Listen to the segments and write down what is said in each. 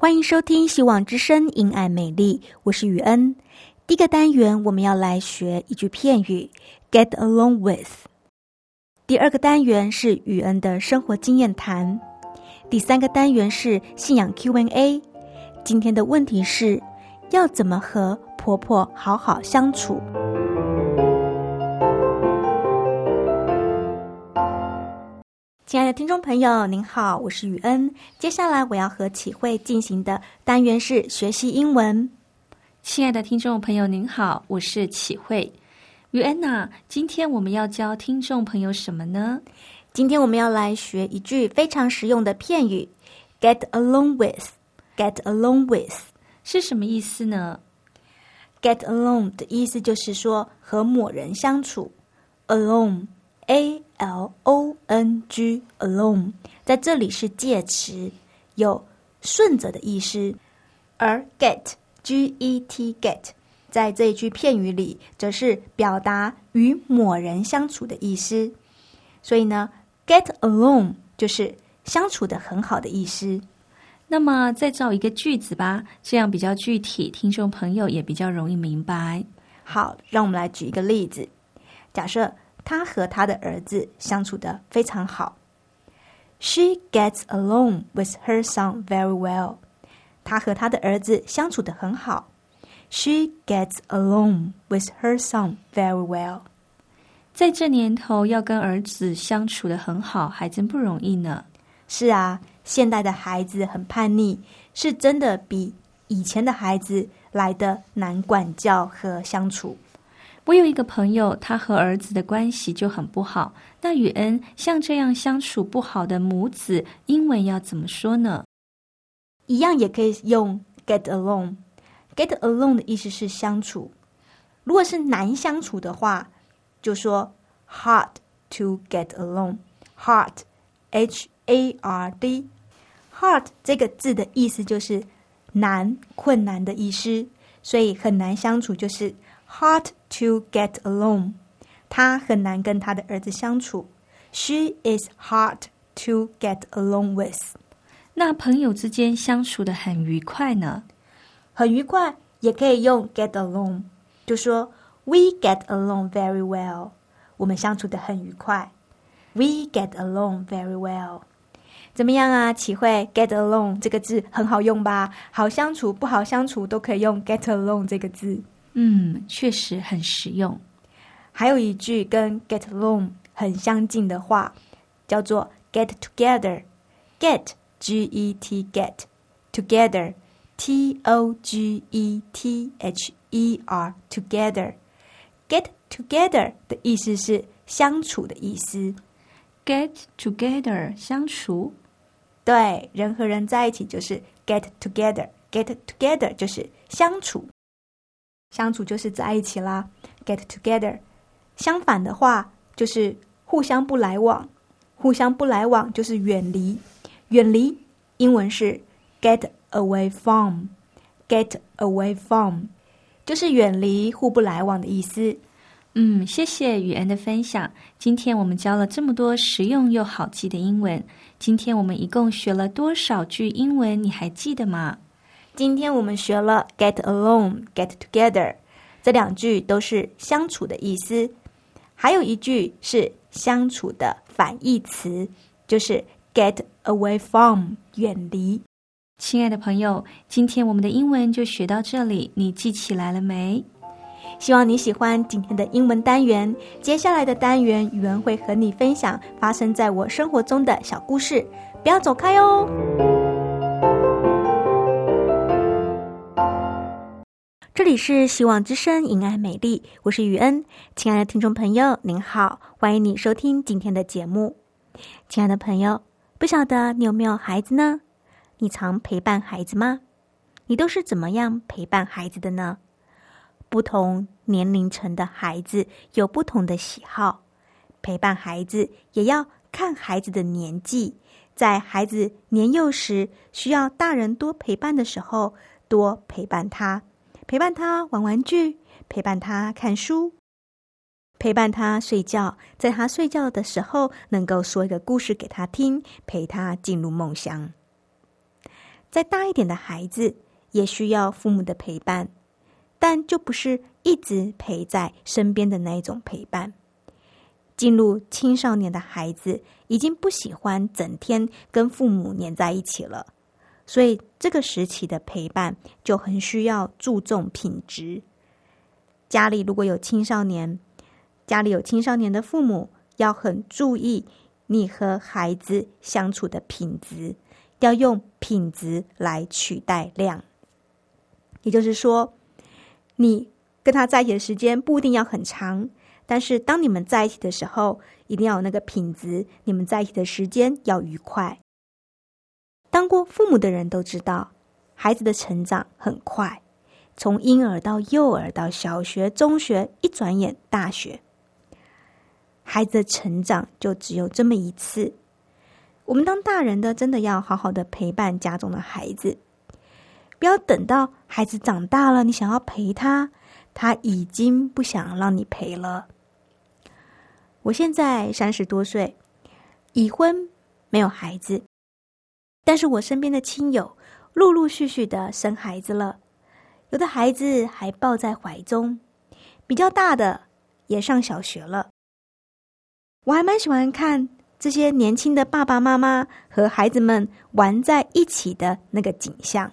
欢迎收听《希望之声·因爱美丽》，我是雨恩。第一个单元我们要来学一句片语：get along with。第二个单元是雨恩的生活经验谈。第三个单元是信仰 Q&A。今天的问题是：要怎么和婆婆好好相处？亲爱的听众朋友，您好，我是雨恩。接下来我要和启慧进行的单元是学习英文。亲爱的听众朋友，您好，我是启慧。雨恩娜，今天我们要教听众朋友什么呢？今天我们要来学一句非常实用的片语：get along with。get along with 是什么意思呢？get along 的意思就是说和某人相处。A L O N G alone，在这里是介词，有顺着的意思；而 get G E T get，在这一句片语里，则是表达与某人相处的意思。所以呢，get along 就是相处的很好的意思。那么，再造一个句子吧，这样比较具体，听众朋友也比较容易明白。好，让我们来举一个例子，假设。他和他的儿子相处的非常好。She gets along with her son very well。他和他的儿子相处的很好。She gets along with her son very well。在这年头，要跟儿子相处的很好，还真不容易呢。是啊，现代的孩子很叛逆，是真的比以前的孩子来的难管教和相处。我有一个朋友，他和儿子的关系就很不好。那雨恩像这样相处不好的母子，英文要怎么说呢？一样也可以用 get along。get along 的意思是相处。如果是难相处的话，就说 hard to get along。hard，h a r d，hard 这个字的意思就是难、困难的意思，所以很难相处就是。Hard to get along，他很难跟他的儿子相处。She is hard to get along with。那朋友之间相处的很愉快呢？很愉快，也可以用 get along，就说 We get along very well。我们相处的很愉快。We get along very well。怎么样啊？启慧，get along 这个字很好用吧？好相处，不好相处都可以用 get along 这个字。 嗯，确实很实用。还有一句跟 get along 很相近的话，叫做 get together。get g e t get together t o g e t h e r together get together 的意思是相处的意思。get together 相处，对，人和人在一起就是 get together。get together 就是相处。相处就是在一起啦，get together。相反的话就是互相不来往，互相不来往就是远离。远离英文是 get away from，get away from 就是远离、互不来往的意思。嗯，谢谢雨恩的分享。今天我们教了这么多实用又好记的英文。今天我们一共学了多少句英文？你还记得吗？今天我们学了 get along、get together 这两句都是相处的意思，还有一句是相处的反义词，就是 get away from，远离。亲爱的朋友，今天我们的英文就学到这里，你记起来了没？希望你喜欢今天的英文单元。接下来的单元，语文会和你分享发生在我生活中的小故事，不要走开哦。这里是希望之声，因爱美丽，我是雨恩。亲爱的听众朋友，您好，欢迎你收听今天的节目。亲爱的朋友，不晓得你有没有孩子呢？你常陪伴孩子吗？你都是怎么样陪伴孩子的呢？不同年龄层的孩子有不同的喜好，陪伴孩子也要看孩子的年纪。在孩子年幼时，需要大人多陪伴的时候，多陪伴他，陪伴他玩玩具，陪伴他看书，陪伴他睡觉。在他睡觉的时候，能够说一个故事给他听，陪他进入梦乡。再大一点的孩子也需要父母的陪伴，但就不是一直陪在身边的那一种陪伴。进入青少年的孩子已经不喜欢整天跟父母黏在一起了，所以这个时期的陪伴就很需要注重品质。家里如果有青少年，家里有青少年的父母要很注意你和孩子相处的品质。要用品质来取代量，也就是说，你跟他在一起的时间不一定要很长，但是当你们在一起的时候，一定要有那个品质。你们在一起的时间要愉快。当过父母的人都知道，孩子的成长很快，从婴儿到幼儿到小学、中学，一转眼大学，孩子的成长就只有这么一次。我们当大人的，真的要好好的陪伴家中的孩子，不要等到孩子长大了，你想要陪他，他已经不想让你陪了。我现在三十多岁，已婚，没有孩子，但是我身边的亲友陆陆续续的生孩子了，有的孩子还抱在怀中，比较大的也上小学了，我还蛮喜欢看。这些年轻的爸爸妈妈和孩子们玩在一起的那个景象，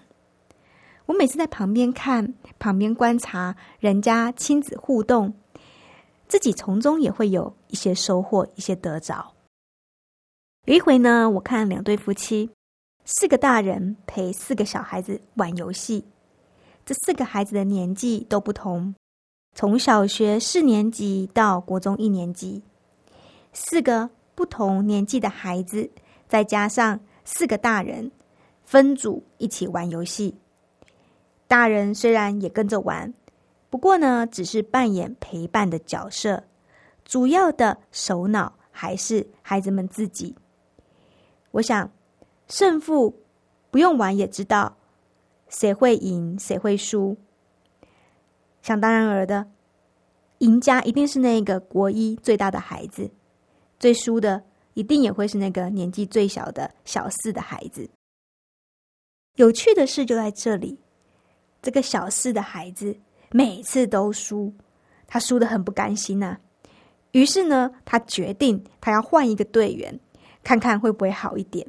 我每次在旁边看，旁边观察人家亲子互动，自己从中也会有一些收获，一些得着。有一回呢，我看两对夫妻，四个大人陪四个小孩子玩游戏，这四个孩子的年纪都不同，从小学四年级到国中一年级，四个。不同年纪的孩子，再加上四个大人，分组一起玩游戏。大人虽然也跟着玩，不过呢，只是扮演陪伴的角色，主要的首脑还是孩子们自己。我想，胜负不用玩也知道，谁会赢，谁会输。想当然尔的，赢家一定是那个国一最大的孩子。最输的一定也会是那个年纪最小的小四的孩子。有趣的事就在这里，这个小四的孩子每次都输，他输的很不甘心呐。于是呢，他决定他要换一个队员，看看会不会好一点。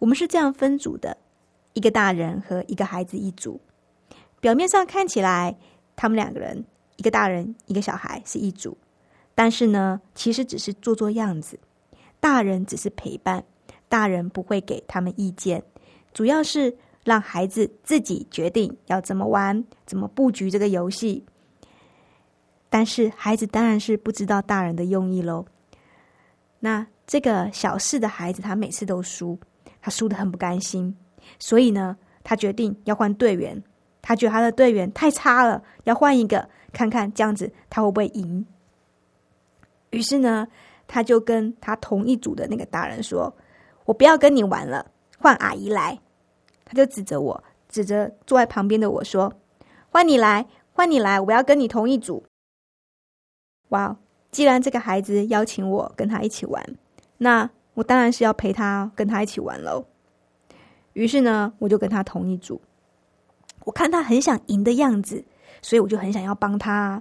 我们是这样分组的：一个大人和一个孩子一组。表面上看起来，他们两个人，一个大人一个小孩是一组。但是呢，其实只是做做样子，大人只是陪伴，大人不会给他们意见，主要是让孩子自己决定要怎么玩，怎么布局这个游戏。但是孩子当然是不知道大人的用意喽。那这个小四的孩子，他每次都输，他输的很不甘心，所以呢，他决定要换队员，他觉得他的队员太差了，要换一个，看看这样子他会不会赢。于是呢，他就跟他同一组的那个大人说：“我不要跟你玩了，换阿姨来。”他就指着我，指着坐在旁边的我说：“换你来，换你来，我要跟你同一组。”哇！既然这个孩子邀请我跟他一起玩，那我当然是要陪他跟他一起玩喽。于是呢，我就跟他同一组。我看他很想赢的样子，所以我就很想要帮他。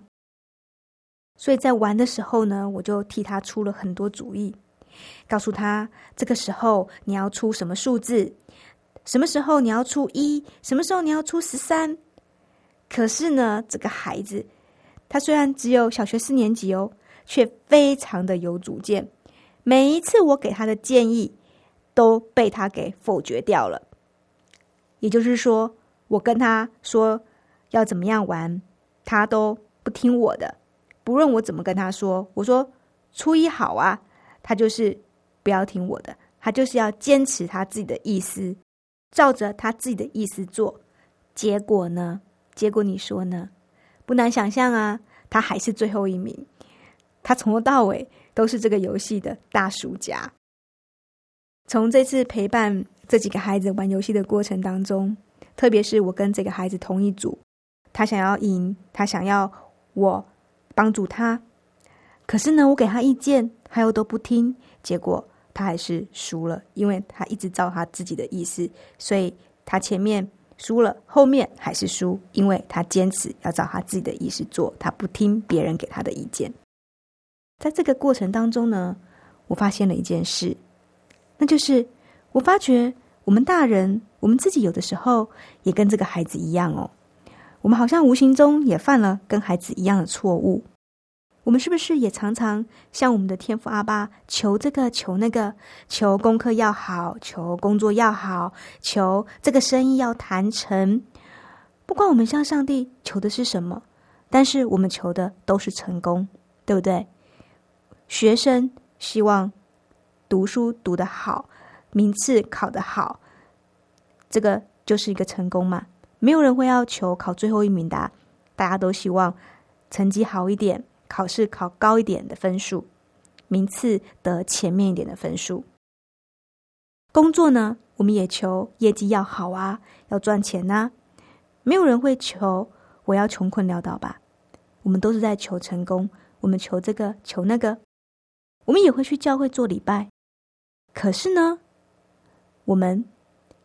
所以在玩的时候呢，我就替他出了很多主意，告诉他这个时候你要出什么数字，什么时候你要出一，什么时候你要出十三。可是呢，这个孩子他虽然只有小学四年级哦，却非常的有主见。每一次我给他的建议都被他给否决掉了。也就是说，我跟他说要怎么样玩，他都不听我的。不论我怎么跟他说，我说初一好啊，他就是不要听我的，他就是要坚持他自己的意思，照着他自己的意思做。结果呢？结果你说呢？不难想象啊，他还是最后一名。他从头到尾都是这个游戏的大输家。从这次陪伴这几个孩子玩游戏的过程当中，特别是我跟这个孩子同一组，他想要赢，他想要我。帮助他，可是呢，我给他意见，他又都不听，结果他还是输了，因为他一直照他自己的意思，所以他前面输了，后面还是输，因为他坚持要照他自己的意思做，他不听别人给他的意见。在这个过程当中呢，我发现了一件事，那就是我发觉我们大人，我们自己有的时候也跟这个孩子一样哦。我们好像无形中也犯了跟孩子一样的错误。我们是不是也常常向我们的天父阿爸求这个求那个，求功课要好，求工作要好，求这个生意要谈成？不管我们向上帝求的是什么，但是我们求的都是成功，对不对？学生希望读书读得好，名次考得好，这个就是一个成功嘛。没有人会要求考最后一名的，大家都希望成绩好一点，考试考高一点的分数，名次得前面一点的分数。工作呢，我们也求业绩要好啊，要赚钱呐。没有人会求我要穷困潦倒吧？我们都是在求成功，我们求这个求那个，我们也会去教会做礼拜。可是呢，我们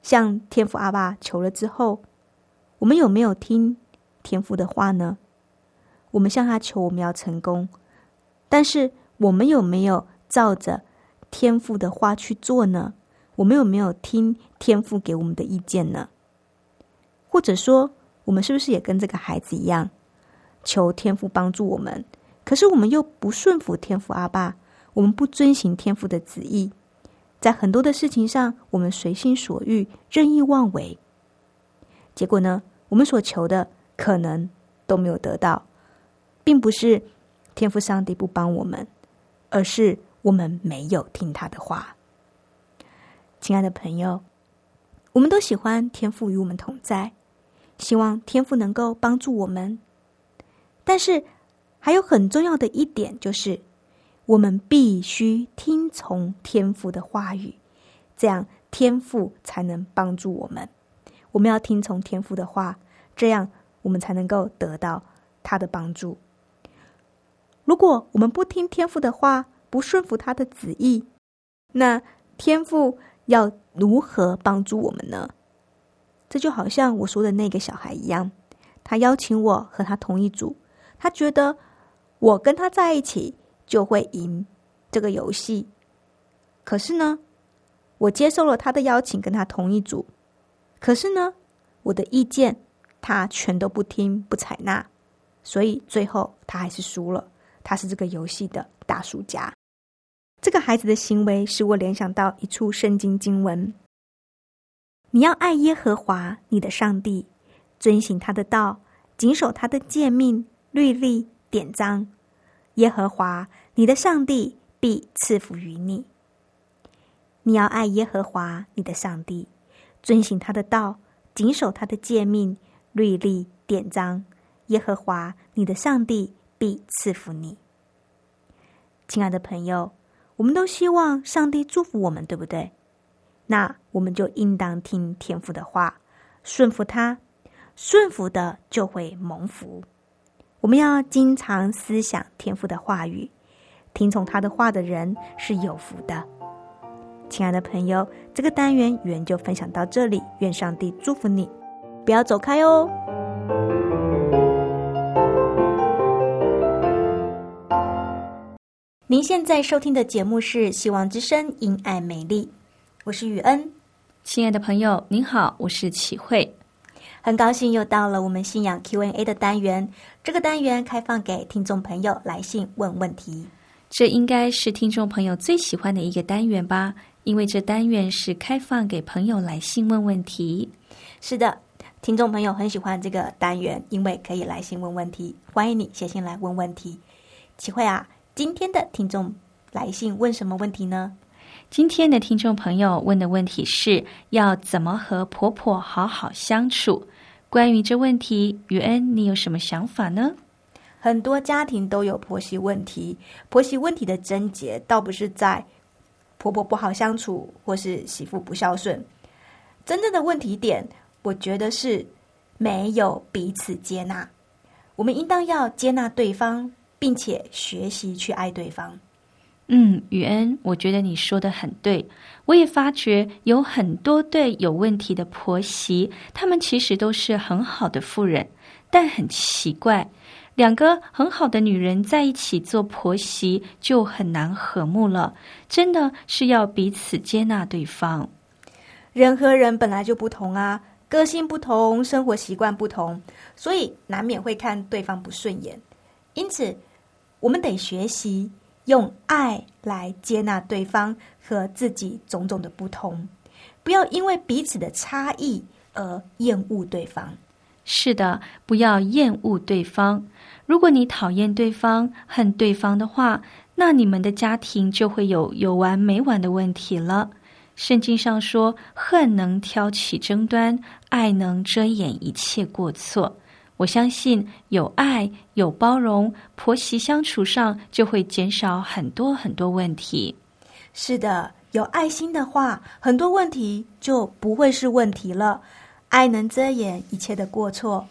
向天父阿爸求了之后。我们有没有听天父的话呢？我们向他求我们要成功，但是我们有没有照着天父的话去做呢？我们有没有听天父给我们的意见呢？或者说，我们是不是也跟这个孩子一样，求天父帮助我们？可是我们又不顺服天父阿爸，我们不遵行天父的旨意，在很多的事情上，我们随心所欲、任意妄为，结果呢？我们所求的可能都没有得到，并不是天赋上帝不帮我们，而是我们没有听他的话。亲爱的朋友，我们都喜欢天赋与我们同在，希望天赋能够帮助我们。但是还有很重要的一点，就是我们必须听从天赋的话语，这样天赋才能帮助我们。我们要听从天赋的话。这样，我们才能够得到他的帮助。如果我们不听天父的话，不顺服他的旨意，那天父要如何帮助我们呢？这就好像我说的那个小孩一样，他邀请我和他同一组，他觉得我跟他在一起就会赢这个游戏。可是呢，我接受了他的邀请，跟他同一组。可是呢，我的意见。他全都不听不采纳，所以最后他还是输了。他是这个游戏的大输家。这个孩子的行为使我联想到一处圣经经文：你要爱耶和华你的上帝，遵行他的道，谨守他的诫命、律例、典章。耶和华你的上帝必赐福于你。你要爱耶和华你的上帝，遵行他的道，谨守他的诫命。律例典章，耶和华你的上帝必赐福你。亲爱的朋友，我们都希望上帝祝福我们，对不对？那我们就应当听天父的话，顺服他，顺服的就会蒙福。我们要经常思想天父的话语，听从他的话的人是有福的。亲爱的朋友，这个单元原就分享到这里，愿上帝祝福你。不要走开哦！您现在收听的节目是《希望之声·因爱美丽》，我是雨恩。亲爱的朋友，您好，我是启慧。很高兴又到了我们信仰 Q&A 的单元，这个单元开放给听众朋友来信问问题。这应该是听众朋友最喜欢的一个单元吧？因为这单元是开放给朋友来信问问题。是的，听众朋友很喜欢这个单元，因为可以来信问问题。欢迎你写信来问问题。齐慧啊。今天的听众来信问什么问题呢？今天的听众朋友问的问题是要怎么和婆婆好好相处。关于这问题，雨恩，你有什么想法呢？很多家庭都有婆媳问题，婆媳问题的症结倒不是在婆婆不好相处，或是媳妇不孝顺，真正的问题点，我觉得是没有彼此接纳。我们应当要接纳对方。并且学习去爱对方。嗯，雨恩，我觉得你说的很对。我也发觉有很多对有问题的婆媳，她们其实都是很好的妇人，但很奇怪，两个很好的女人在一起做婆媳就很难和睦了。真的是要彼此接纳对方。人和人本来就不同啊，个性不同，生活习惯不同，所以难免会看对方不顺眼。因此。我们得学习用爱来接纳对方和自己种种的不同，不要因为彼此的差异而厌恶对方。是的，不要厌恶对方。如果你讨厌对方、恨对方的话，那你们的家庭就会有有完没完的问题了。圣经上说：“恨能挑起争端，爱能遮掩一切过错。”我相信有爱有包容，婆媳相处上就会减少很多很多问题。是的，有爱心的话，很多问题就不会是问题了。爱能遮掩一切的过错，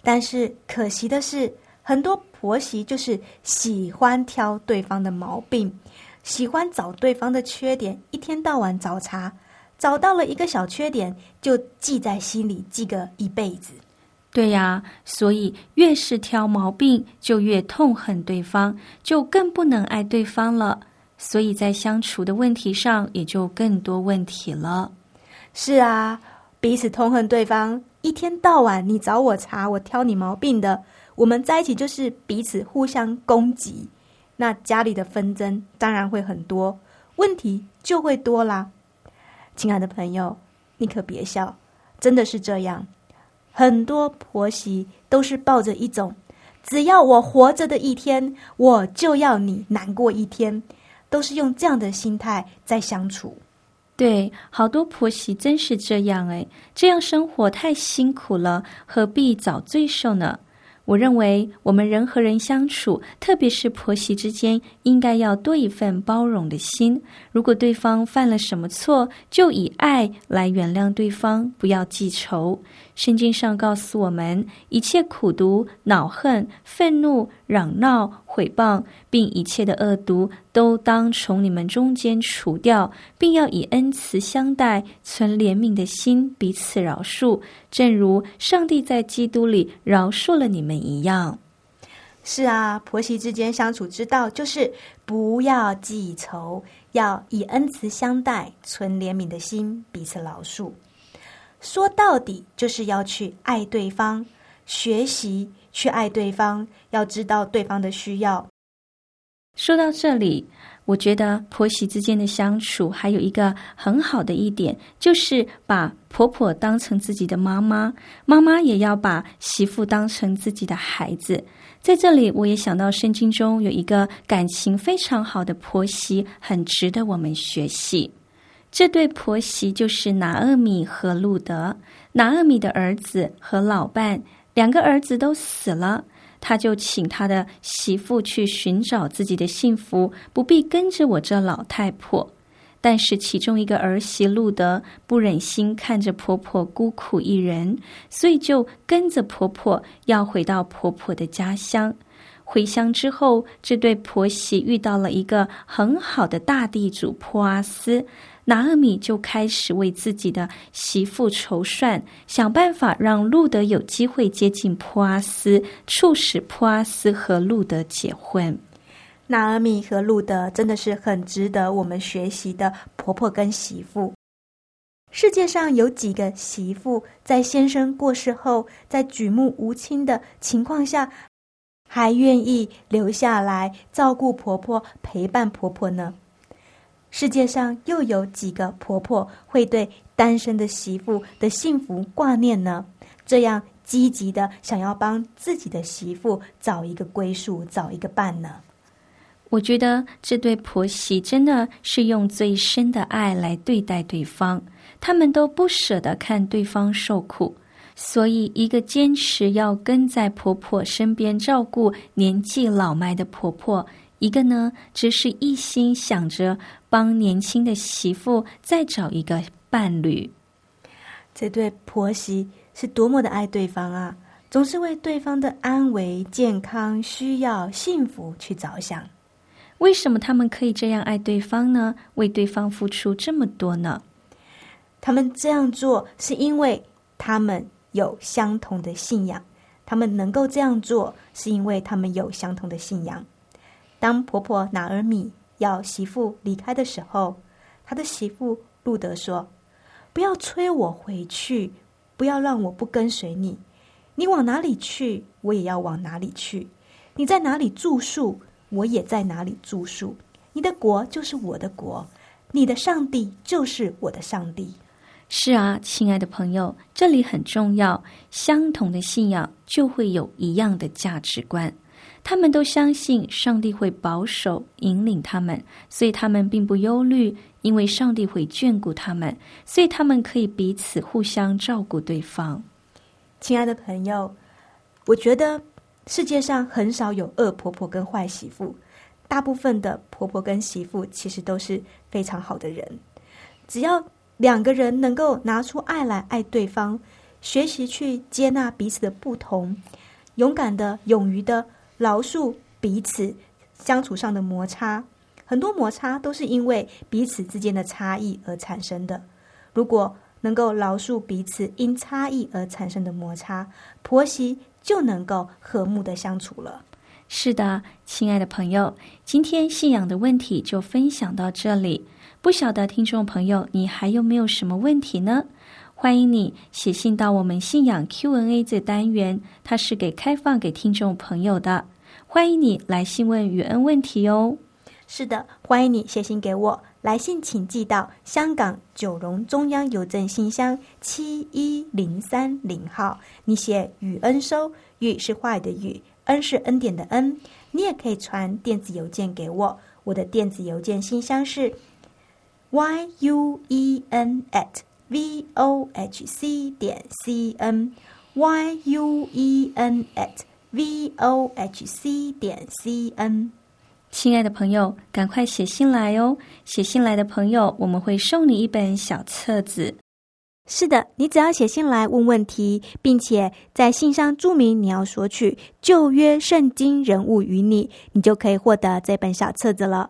但是可惜的是，很多婆媳就是喜欢挑对方的毛病，喜欢找对方的缺点，一天到晚找茬，找到了一个小缺点就记在心里，记个一辈子。对呀，所以越是挑毛病，就越痛恨对方，就更不能爱对方了。所以在相处的问题上，也就更多问题了。是啊，彼此痛恨对方，一天到晚你找我茬，我挑你毛病的，我们在一起就是彼此互相攻击，那家里的纷争当然会很多，问题就会多啦。亲爱的朋友，你可别笑，真的是这样。很多婆媳都是抱着一种“只要我活着的一天，我就要你难过一天”，都是用这样的心态在相处。对，好多婆媳真是这样哎，这样生活太辛苦了，何必找罪受呢？我认为，我们人和人相处，特别是婆媳之间，应该要多一份包容的心。如果对方犯了什么错，就以爱来原谅对方，不要记仇。圣经上告诉我们，一切苦毒、恼恨、愤怒、嚷闹、毁谤，并一切的恶毒，都当从你们中间除掉，并要以恩慈相待，存怜悯的心，彼此饶恕，正如上帝在基督里饶恕了你们一样。是啊，婆媳之间相处之道，就是不要记仇，要以恩慈相待，存怜悯的心，彼此饶恕。说到底，就是要去爱对方，学习去爱对方，要知道对方的需要。说到这里，我觉得婆媳之间的相处还有一个很好的一点，就是把婆婆当成自己的妈妈，妈妈也要把媳妇当成自己的孩子。在这里，我也想到圣经中有一个感情非常好的婆媳，很值得我们学习。这对婆媳就是拿厄米和路德。拿厄米的儿子和老伴两个儿子都死了，他就请他的媳妇去寻找自己的幸福，不必跟着我这老太婆。但是其中一个儿媳路德不忍心看着婆婆孤苦一人，所以就跟着婆婆要回到婆婆的家乡。回乡之后，这对婆媳遇到了一个很好的大地主波阿斯。拿厄米就开始为自己的媳妇筹算，想办法让路德有机会接近普阿斯，促使普阿斯和路德结婚。纳尔米和路德真的是很值得我们学习的婆婆跟媳妇。世界上有几个媳妇在先生过世后，在举目无亲的情况下，还愿意留下来照顾婆婆、陪伴婆婆呢？世界上又有几个婆婆会对单身的媳妇的幸福挂念呢？这样积极的想要帮自己的媳妇找一个归宿、找一个伴呢？我觉得这对婆媳真的是用最深的爱来对待对方，他们都不舍得看对方受苦，所以一个坚持要跟在婆婆身边照顾年纪老迈的婆婆，一个呢只是一心想着帮年轻的媳妇再找一个伴侣。这对婆媳是多么的爱对方啊！总是为对方的安危、健康、需要、幸福去着想。为什么他们可以这样爱对方呢？为对方付出这么多呢？他们这样做是因为他们有相同的信仰。他们能够这样做，是因为他们有相同的信仰。当婆婆拿尔米要媳妇离开的时候，他的媳妇路德说：“不要催我回去，不要让我不跟随你。你往哪里去，我也要往哪里去。你在哪里住宿？”我也在哪里住宿，你的国就是我的国，你的上帝就是我的上帝。是啊，亲爱的朋友，这里很重要。相同的信仰就会有一样的价值观。他们都相信上帝会保守引领他们，所以他们并不忧虑，因为上帝会眷顾他们，所以他们可以彼此互相照顾对方。亲爱的朋友，我觉得。世界上很少有恶婆婆跟坏媳妇，大部分的婆婆跟媳妇其实都是非常好的人。只要两个人能够拿出爱来爱对方，学习去接纳彼此的不同，勇敢的、勇于的饶恕彼此相处上的摩擦。很多摩擦都是因为彼此之间的差异而产生的。如果能够饶恕彼此因差异而产生的摩擦，婆媳。就能够和睦的相处了。是的，亲爱的朋友，今天信仰的问题就分享到这里。不晓得听众朋友，你还有没有什么问题呢？欢迎你写信到我们信仰 Q&A 这单元，它是给开放给听众朋友的。欢迎你来信问雨恩问题哦。是的，欢迎你写信给我。来信请寄到香港九龙中央邮政信箱七一零三零号。你写雨恩收，雨是坏的雨，恩是恩典的恩。你也可以传电子邮件给我，我的电子邮件信箱是 y u e n at v o h c 点 c n y u e n at v o h c 点 c n。亲爱的朋友，赶快写信来哦！写信来的朋友，我们会送你一本小册子。是的，你只要写信来问问题，并且在信上注明你要索取旧约圣经人物与你，你就可以获得这本小册子了。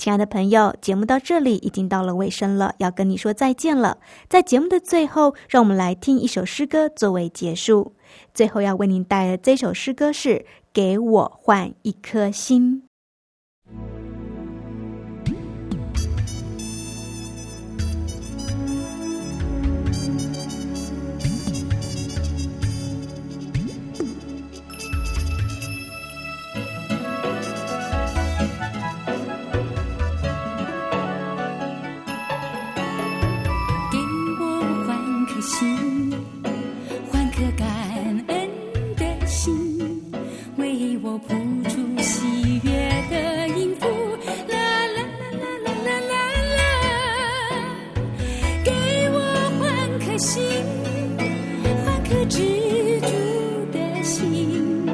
亲爱的朋友，节目到这里已经到了尾声了，要跟你说再见了。在节目的最后，让我们来听一首诗歌作为结束。最后要为您带来的这首诗歌是《给我换一颗心》。我谱出喜悦的音符，啦啦啦啦啦啦啦，给我换颗心，换颗知足的心，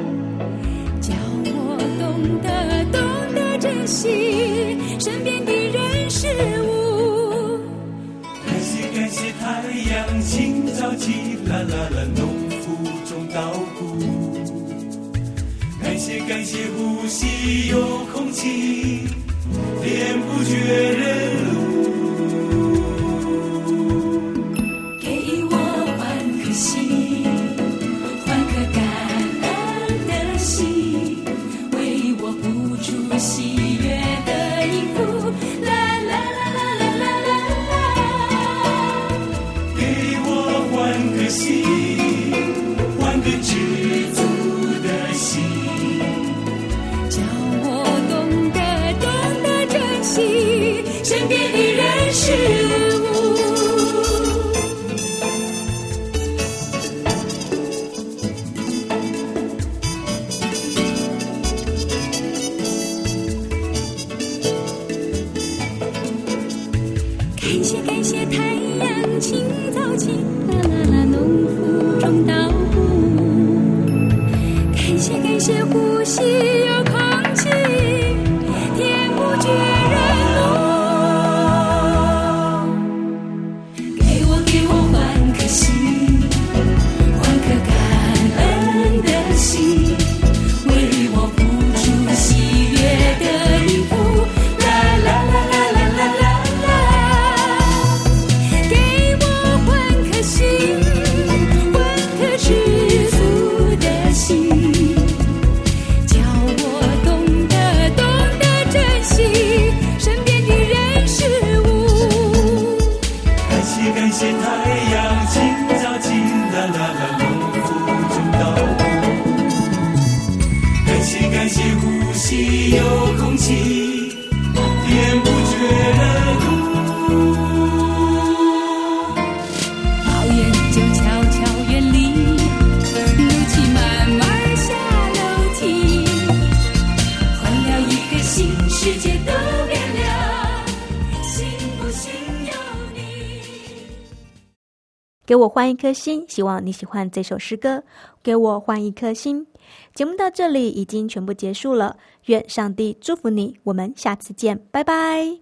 叫我懂得懂得珍惜身边的人事物。呼吸有空气脸不觉人给给我换一颗心，希望你喜欢这首诗歌。给我换一颗心。节目到这里已经全部结束了，愿上帝祝福你，我们下次见，拜拜。